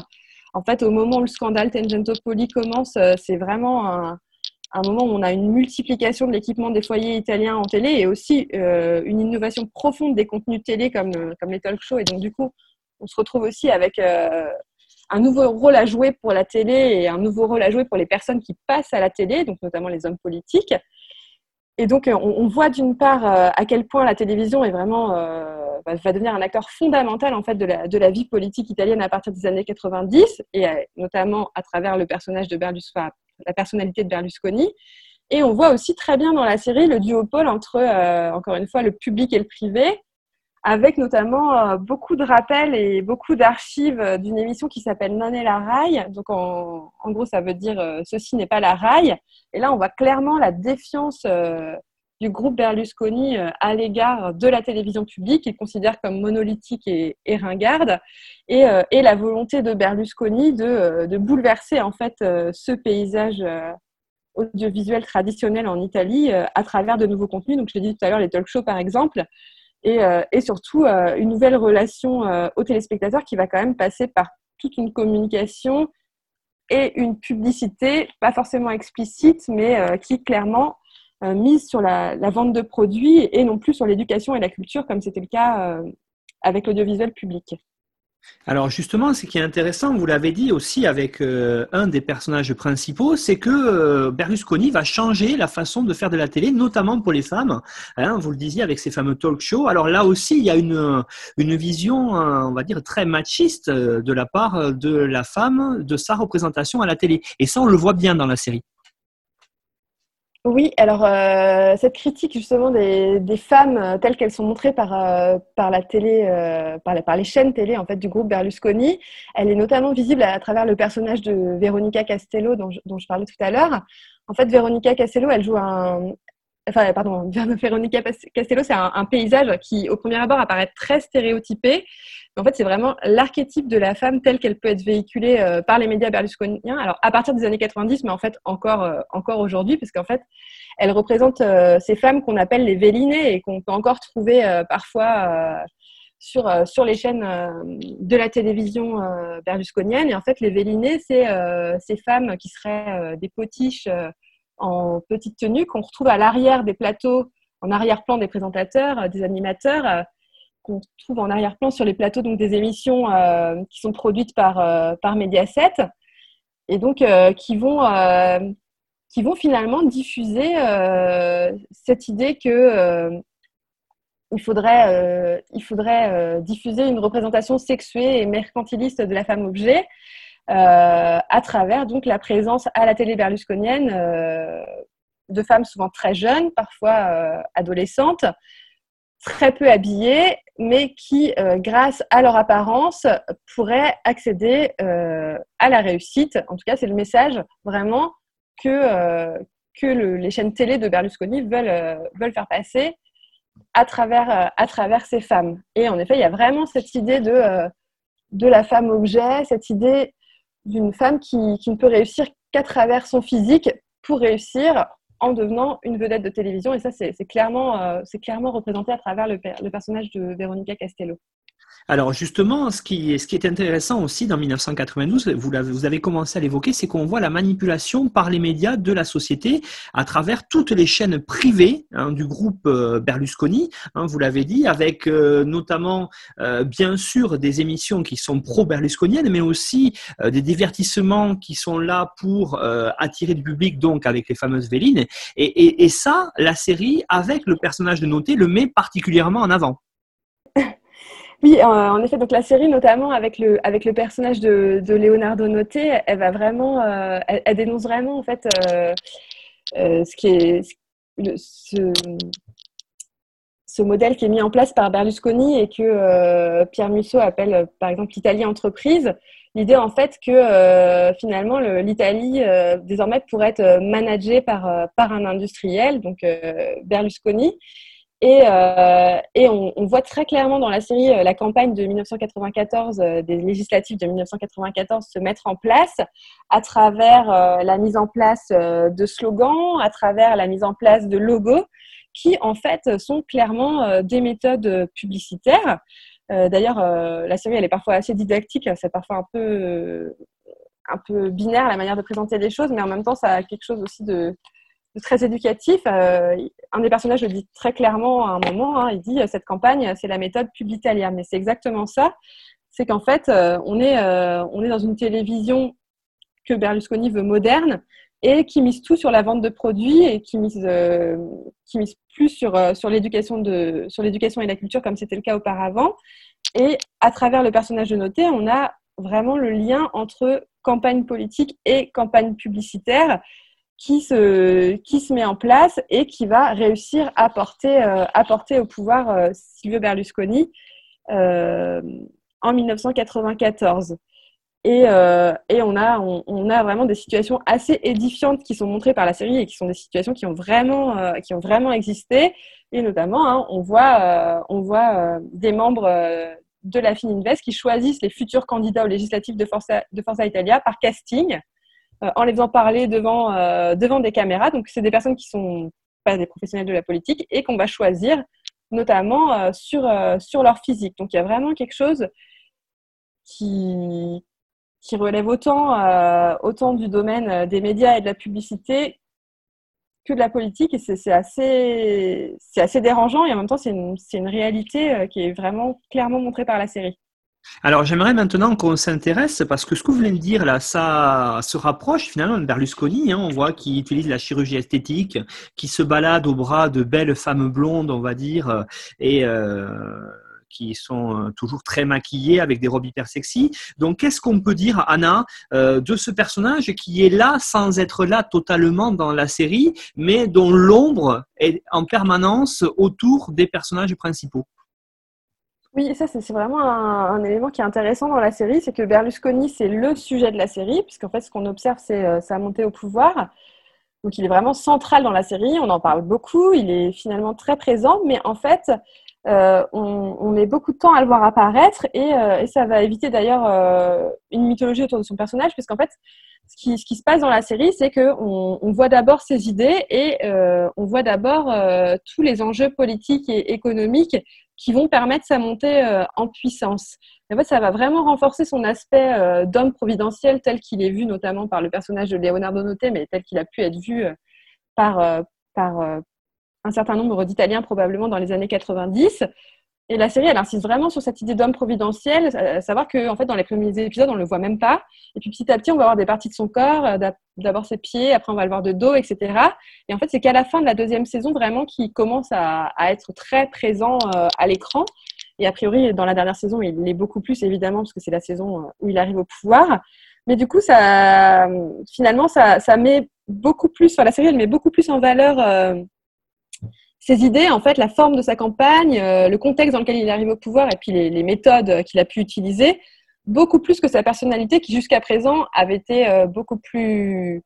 En fait, au moment où le scandale Tangentopoli commence, c'est vraiment un, un moment où on a une multiplication de l'équipement des foyers italiens en télé et aussi euh, une innovation profonde des contenus télé comme, euh, comme les talk shows. Et donc, du coup, on se retrouve aussi avec euh, un nouveau rôle à jouer pour la télé et un nouveau rôle à jouer pour les personnes qui passent à la télé, donc notamment les hommes politiques. Et donc, on, voit d'une part à quel point la télévision est vraiment, va, devenir un acteur fondamental en fait de la, de la, vie politique italienne à partir des années 90, et notamment à travers le personnage de Berlusconi, la personnalité de Berlusconi. Et on voit aussi très bien dans la série le duopole entre, euh, encore une fois, le public et le privé, avec notamment euh, beaucoup de rappels et beaucoup d'archives d'une émission qui s'appelle Non est la rail. Donc, en, gros, ça veut dire euh, ceci n'est pas la rail. Et là, on voit clairement la défiance du groupe Berlusconi à l'égard de la télévision publique, qu'il considère comme monolithique et, ringarde, et, la volonté de Berlusconi de, de bouleverser en fait ce paysage audiovisuel traditionnel en Italie à travers de nouveaux contenus. Donc, je l'ai dit tout à l'heure, les talk shows par exemple, et, et surtout une nouvelle relation aux téléspectateurs qui va quand même passer par toute une communication et une publicité, pas forcément explicite, mais qui clairement euh, mise sur la, vente de produits et non plus sur l'éducation et la culture comme c'était le cas euh, avec l'audiovisuel public. Alors justement, ce qui est intéressant, vous l'avez dit aussi avec euh, un des personnages principaux, c'est que Berlusconi va changer la façon de faire de la télé, notamment pour les femmes. Hein, vous le disiez avec ces fameux talk shows. Alors là aussi, il y a une, une vision, on va dire, très machiste de la part de la femme, de sa représentation à la télé. Et ça, on le voit bien dans la série. Oui, alors euh, cette critique justement des, femmes euh, telles qu'elles sont montrées par, euh, par la télé, par, par, les chaînes télé en fait du groupe Berlusconi, elle est notamment visible à, travers le personnage de Veronica Castello dont je, dont je parlais tout à l'heure. En fait, Veronica Castello, elle joue un, enfin, pardon, Veronica Castello, c'est un, paysage qui, au premier abord, apparaît très stéréotypé. en fait, c'est vraiment l'archétype de la femme telle qu'elle peut être véhiculée euh, par les médias berlusconiens. Alors, à partir des années 90, mais en fait, encore, euh, encore aujourd'hui, parce qu'en fait, elle représente euh, ces femmes qu'on appelle les vélinées et qu'on peut encore trouver parfois sur, sur les chaînes de la télévision berlusconienne. Et en fait, les vélinées, c'est ces femmes qui seraient des potiches en petite tenue qu'on retrouve à l'arrière des plateaux, en arrière-plan des présentateurs, euh, des animateurs, euh, qu'on trouve en arrière-plan sur les plateaux donc des émissions euh, qui sont produites par, par Mediaset et donc qui vont qui vont finalement diffuser cette idée que il faudrait, il faudrait diffuser une représentation sexuée et mercantiliste de la femme objet à travers donc la présence à la télé berlusconienne euh, de femmes souvent très jeunes, parfois euh, adolescentes, très peu habillées, mais qui, grâce à leur apparence, pourraient accéder à la réussite. En tout cas, c'est le message vraiment que, que les chaînes télé de Berlusconi veulent, veulent faire passer à travers, à travers ces femmes. Et en effet, il y a vraiment cette idée de, de la femme objet, cette idée d'une femme qui, ne peut réussir qu'à travers son physique pour réussir en devenant une vedette de télévision. Et ça, c'est clairement, euh, clairement représenté à travers le personnage de Veronica Castello. Alors justement, ce qui, est intéressant aussi dans 1992, vous, avez, commencé à l'évoquer, c'est qu'on voit la manipulation par les médias de la société à travers toutes les chaînes privées hein, du groupe euh, Berlusconi, hein, vous l'avez dit, avec euh, notamment euh, bien sûr des émissions qui sont pro-berlusconiennes, mais aussi des divertissements qui sont là pour attirer du public, donc avec les fameuses vélines. Et, et ça, la série, avec le personnage de Noté, le met particulièrement en avant. Oui, en effet, donc la série, notamment avec le, avec le personnage de, de Leonardo Noté, elle va vraiment, euh, elle, dénonce vraiment en fait euh, euh, ce qui est ce, modèle qui est mis en place par Berlusconi et que Pierre Musso appelle par exemple l'Italie entreprise. L'idée en fait que finalement l'Italie désormais pourrait être managée par, par un industriel, donc Berlusconi, et, euh, on, voit très clairement dans la série euh, la campagne de 1994, euh, des législatives de 1994 se mettre en place à travers la mise en place de slogans, à travers la mise en place de logos, qui en fait sont clairement des méthodes publicitaires. D'ailleurs, la série elle est parfois assez didactique, c'est parfois un peu un peu binaire la manière de présenter les choses, mais en même temps ça a quelque chose aussi de très éducatif. Euh, un des personnages le dit très clairement à un moment, hein, il dit euh, cette campagne, c'est la méthode Publitalia. Mais c'est exactement ça. C'est qu'en fait, euh, on, est, on est dans une télévision que Berlusconi veut moderne et qui mise tout sur la vente de produits et qui mise, qui mise plus sur, sur l'éducation et la culture comme c'était le cas auparavant. Et à travers le personnage de Noté, on a vraiment le lien entre campagne politique et campagne publicitaire qui se, qui se met en place et qui va réussir à porter, euh, à porter au pouvoir euh, Silvio Berlusconi euh, en 1994. Et, et on, a, on, a vraiment des situations assez édifiantes qui sont montrées par la série et qui sont des situations qui ont vraiment, qui ont vraiment existé. Et notamment, hein, on voit, on voit des membres de la Fininvest qui choisissent les futurs candidats aux législatives de Forza, de Forza Italia par casting en les faisant parler devant, euh, devant des caméras. Donc, c'est des personnes qui sont pas des professionnels de la politique et qu'on va choisir notamment euh, sur, leur physique. Donc, il y a vraiment quelque chose qui, relève autant, du domaine des médias et de la publicité que de la politique et c'est assez, dérangeant et en même temps c'est une, réalité qui est vraiment clairement montrée par la série. Alors j'aimerais maintenant qu'on s'intéresse, parce que ce que vous venez de dire là, ça se rapproche finalement de Berlusconi. Hein. on voit qu'il utilise la chirurgie esthétique, qui se balade au bras de belles femmes blondes, on va dire, et euh, qui sont euh, toujours très maquillées avec des robes hyper sexy. Donc qu'est-ce qu'on peut dire, Anna, euh, de ce personnage qui est là sans être là totalement dans la série, mais dont l'ombre est en permanence autour des personnages principaux? Oui, ça c'est vraiment un, élément qui est intéressant dans la série, c'est que Berlusconi c'est le sujet de la série, puisqu'en fait ce qu'on observe c'est euh, sa montée au pouvoir. Donc il est vraiment central dans la série, on en parle beaucoup, il est finalement très présent, mais en fait, euh, on, met beaucoup de temps à le voir apparaître et, euh, ça va éviter d'ailleurs une mythologie autour de son personnage, puisqu'en fait, ce qui, se passe dans la série, c'est qu'on on voit d'abord ses idées et on voit d'abord tous les enjeux politiques et économiques qui vont permettre sa montée en puissance. En fait, ça va vraiment renforcer son aspect d'homme providentiel tel qu'il est vu notamment par le personnage de Leonardo Noté, mais tel qu'il a pu être vu par, par, un certain nombre d'Italiens probablement dans les années 90. Et la série, elle insiste vraiment sur cette idée d'homme providentiel, à savoir que en fait, dans les premiers épisodes, on ne le voit même pas. Et puis petit à petit, on va voir des parties de son corps, euh, d'abord ses pieds, après on va le voir de dos, etc. Et en fait, c'est qu'à la fin de la deuxième saison, vraiment, qu'il commence à, être très présent euh, à l'écran. Et a priori, dans la dernière saison, il l'est beaucoup plus, évidemment, parce que c'est la saison euh, où il arrive au pouvoir. Mais du coup, finalement, ça, met beaucoup plus, enfin, la série, elle met beaucoup plus en valeur euh, ses idées, en fait, la forme de sa campagne, euh, le contexte dans lequel il arrive au pouvoir et puis les, méthodes qu'il a pu utiliser, beaucoup plus que sa personnalité qui jusqu'à présent avait été euh, beaucoup plus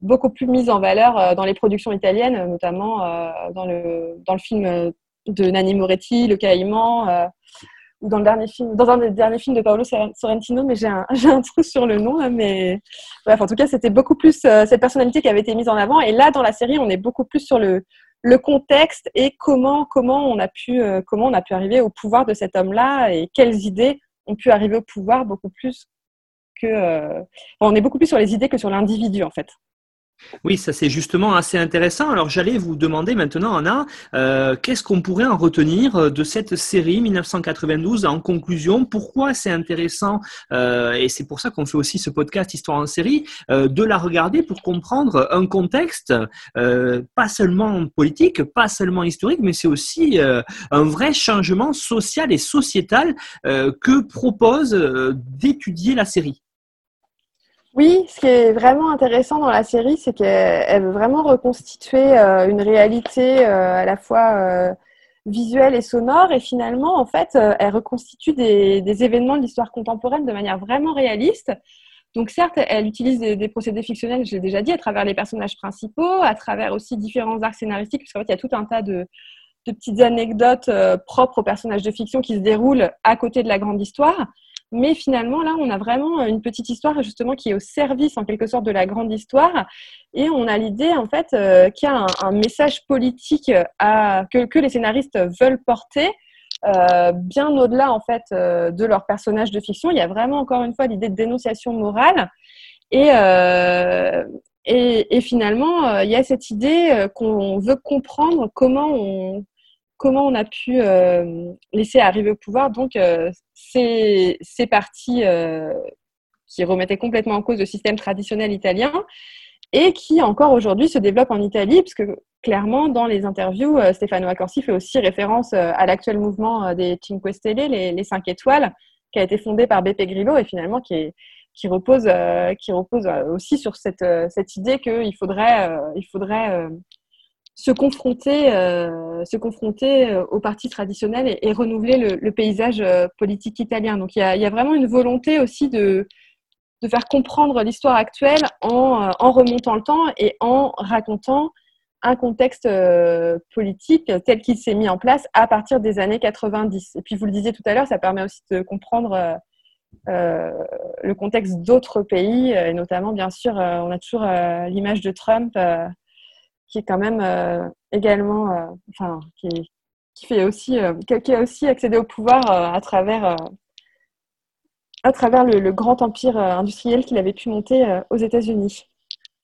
beaucoup plus mise en valeur euh, dans les productions italiennes, notamment dans le dans le film de Nanni Moretti, Le Caïman, ou dans le dernier film, dans un des derniers films de Paolo Sorrentino, mais j'ai un, un trou sur le nom, mais bref, en tout cas, c'était beaucoup plus cette personnalité qui avait été mise en avant. Et là, dans la série, on est beaucoup plus sur le le contexte et comment, comment, on a pu, euh, comment on a pu arriver au pouvoir de cet homme-là et quelles idées ont pu arriver au pouvoir beaucoup plus que. Euh... On est beaucoup plus sur les idées que sur l'individu, en fait. Oui, ça c'est justement assez intéressant. Alors j'allais vous demander maintenant, Anna, euh, qu'est-ce qu'on pourrait en retenir euh, de cette série 1992 en conclusion? Pourquoi c'est intéressant euh, Et c'est pour ça qu'on fait aussi ce podcast Histoire en série, de la regarder pour comprendre un contexte, pas seulement politique, pas seulement historique, mais c'est aussi un vrai changement social et sociétal que propose d'étudier la série? Oui, ce qui est vraiment intéressant dans la série, c'est qu'elle veut vraiment reconstituer euh, une réalité euh, à la fois euh, visuelle et sonore. Et finalement, en fait, elle reconstitue des, événements de l'histoire contemporaine de manière vraiment réaliste. Donc certes, elle utilise des, procédés fictionnels, je l'ai déjà dit, à travers les personnages principaux, à travers aussi différents arcs scénaristiques, puisqu'en fait, il y a tout un tas de petites anecdotes propres aux personnages de fiction qui se déroulent à côté de la grande histoire. Mais finalement, là, on a vraiment une petite histoire justement qui est au service en quelque sorte de la grande histoire. Et on a l'idée en fait euh, qu'il y a un, message politique que, les scénaristes veulent porter. Euh, bien au-delà en fait euh, de leur personnage de fiction, il y a vraiment encore une fois l'idée de dénonciation morale et, et, finalement il y a cette idée qu'on veut comprendre comment on, comment on a pu euh, laisser arriver au pouvoir. Donc euh, ces, ces partis euh, qui remettaient complètement en cause le système traditionnel italien et qui encore aujourd'hui se développent en Italie, puisque clairement dans les interviews, Stefano Accorsi fait aussi référence à l'actuel mouvement des Cinque Stelle, les, 5 étoiles, qui a été fondé par Beppe Grillo et finalement qui, est, qui repose, qui repose aussi sur cette, idée qu'il faudrait, il faudrait se confronter, euh, euh, aux partis traditionnels et, renouveler le, paysage euh, politique italien. Donc il y a, vraiment une volonté aussi de, faire comprendre l'histoire actuelle en, remontant le temps et en racontant un contexte politique tel qu'il s'est mis en place à partir des années 90. Et puis vous le disiez tout à l'heure, ça permet aussi de comprendre le contexte d'autres pays, et notamment bien sûr, on a toujours l'image de Trump qui est quand même euh, également, euh, enfin, qui, qui, fait aussi, euh, qui, a aussi accédé au pouvoir à travers, à travers le, le grand empire industriel qu'il avait pu monter aux États-Unis.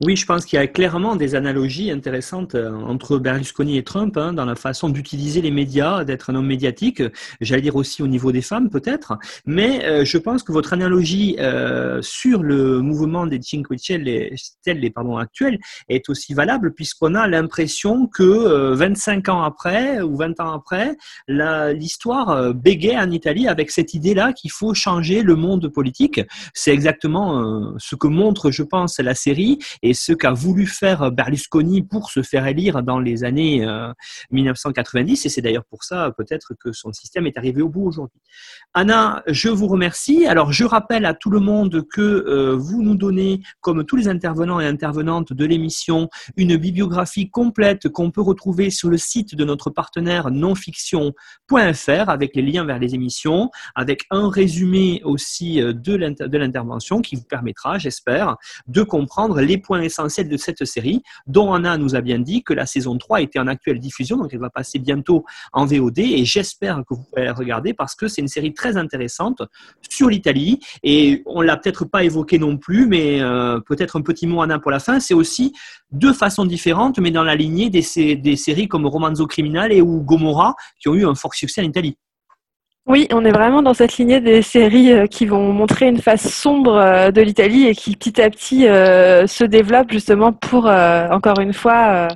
Oui, je pense qu'il y a clairement des analogies intéressantes euh, entre Berlusconi et Trump hein, dans la façon d'utiliser les médias, d'être un homme médiatique. J'allais dire aussi au niveau des femmes peut-être, mais euh, je pense que votre analogie euh, sur le mouvement des Cinque Stelle pardon, actuel est aussi valable puisqu'on a l'impression que 25 ans après ou 20 ans après, l'histoire bégaye en Italie avec cette idée-là qu'il faut changer le monde politique. C'est exactement ce que montre, je pense, la série et ce qu'a voulu faire Berlusconi pour se faire élire dans les années 1990. Et c'est d'ailleurs pour ça peut-être que son système est arrivé au bout aujourd'hui. Anna, je vous remercie. Alors je rappelle à tout le monde que vous nous donnez, comme tous les intervenants et intervenantes de l'émission, une bibliographie complète qu'on peut retrouver sur le site de notre partenaire nonfiction.fr avec les liens vers les émissions, avec un résumé aussi euh, de l'intervention qui vous permettra, j'espère, de comprendre les points essentiels de cette série, dont Anna nous a bien dit que la saison 3 était en actuelle diffusion, donc elle va passer bientôt en VOD, et j'espère que vous pourrez la regarder parce que c'est une série très intéressante sur l'Italie, et on l'a peut-être pas évoqué non plus, mais euh, peut-être un petit mot Anna pour la fin, c'est aussi de façon différente, mais dans la lignée des, séries comme Romanzo Criminal et ou Gomorra, qui ont eu un fort succès en Italie. Oui, on est vraiment dans cette lignée des séries euh, qui vont montrer une face sombre euh, de l'Italie et qui petit à petit euh, se développent justement pour, encore une fois,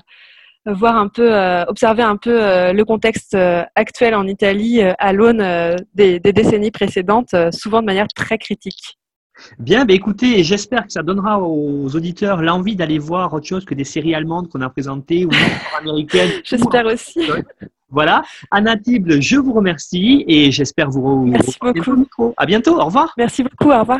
voir un peu, observer un peu le contexte actuel en Italie à l'aune des, décennies précédentes, souvent de manière très critique. Bien, bah écoutez, j'espère que ça donnera aux auditeurs l'envie d'aller voir autre chose que des séries allemandes qu'on a présentées ou américaines. j'espère aussi. Voilà. Anna Tible, je vous remercie et j'espère vous Merci beaucoup. À bientôt. Au revoir. Merci beaucoup. Au revoir.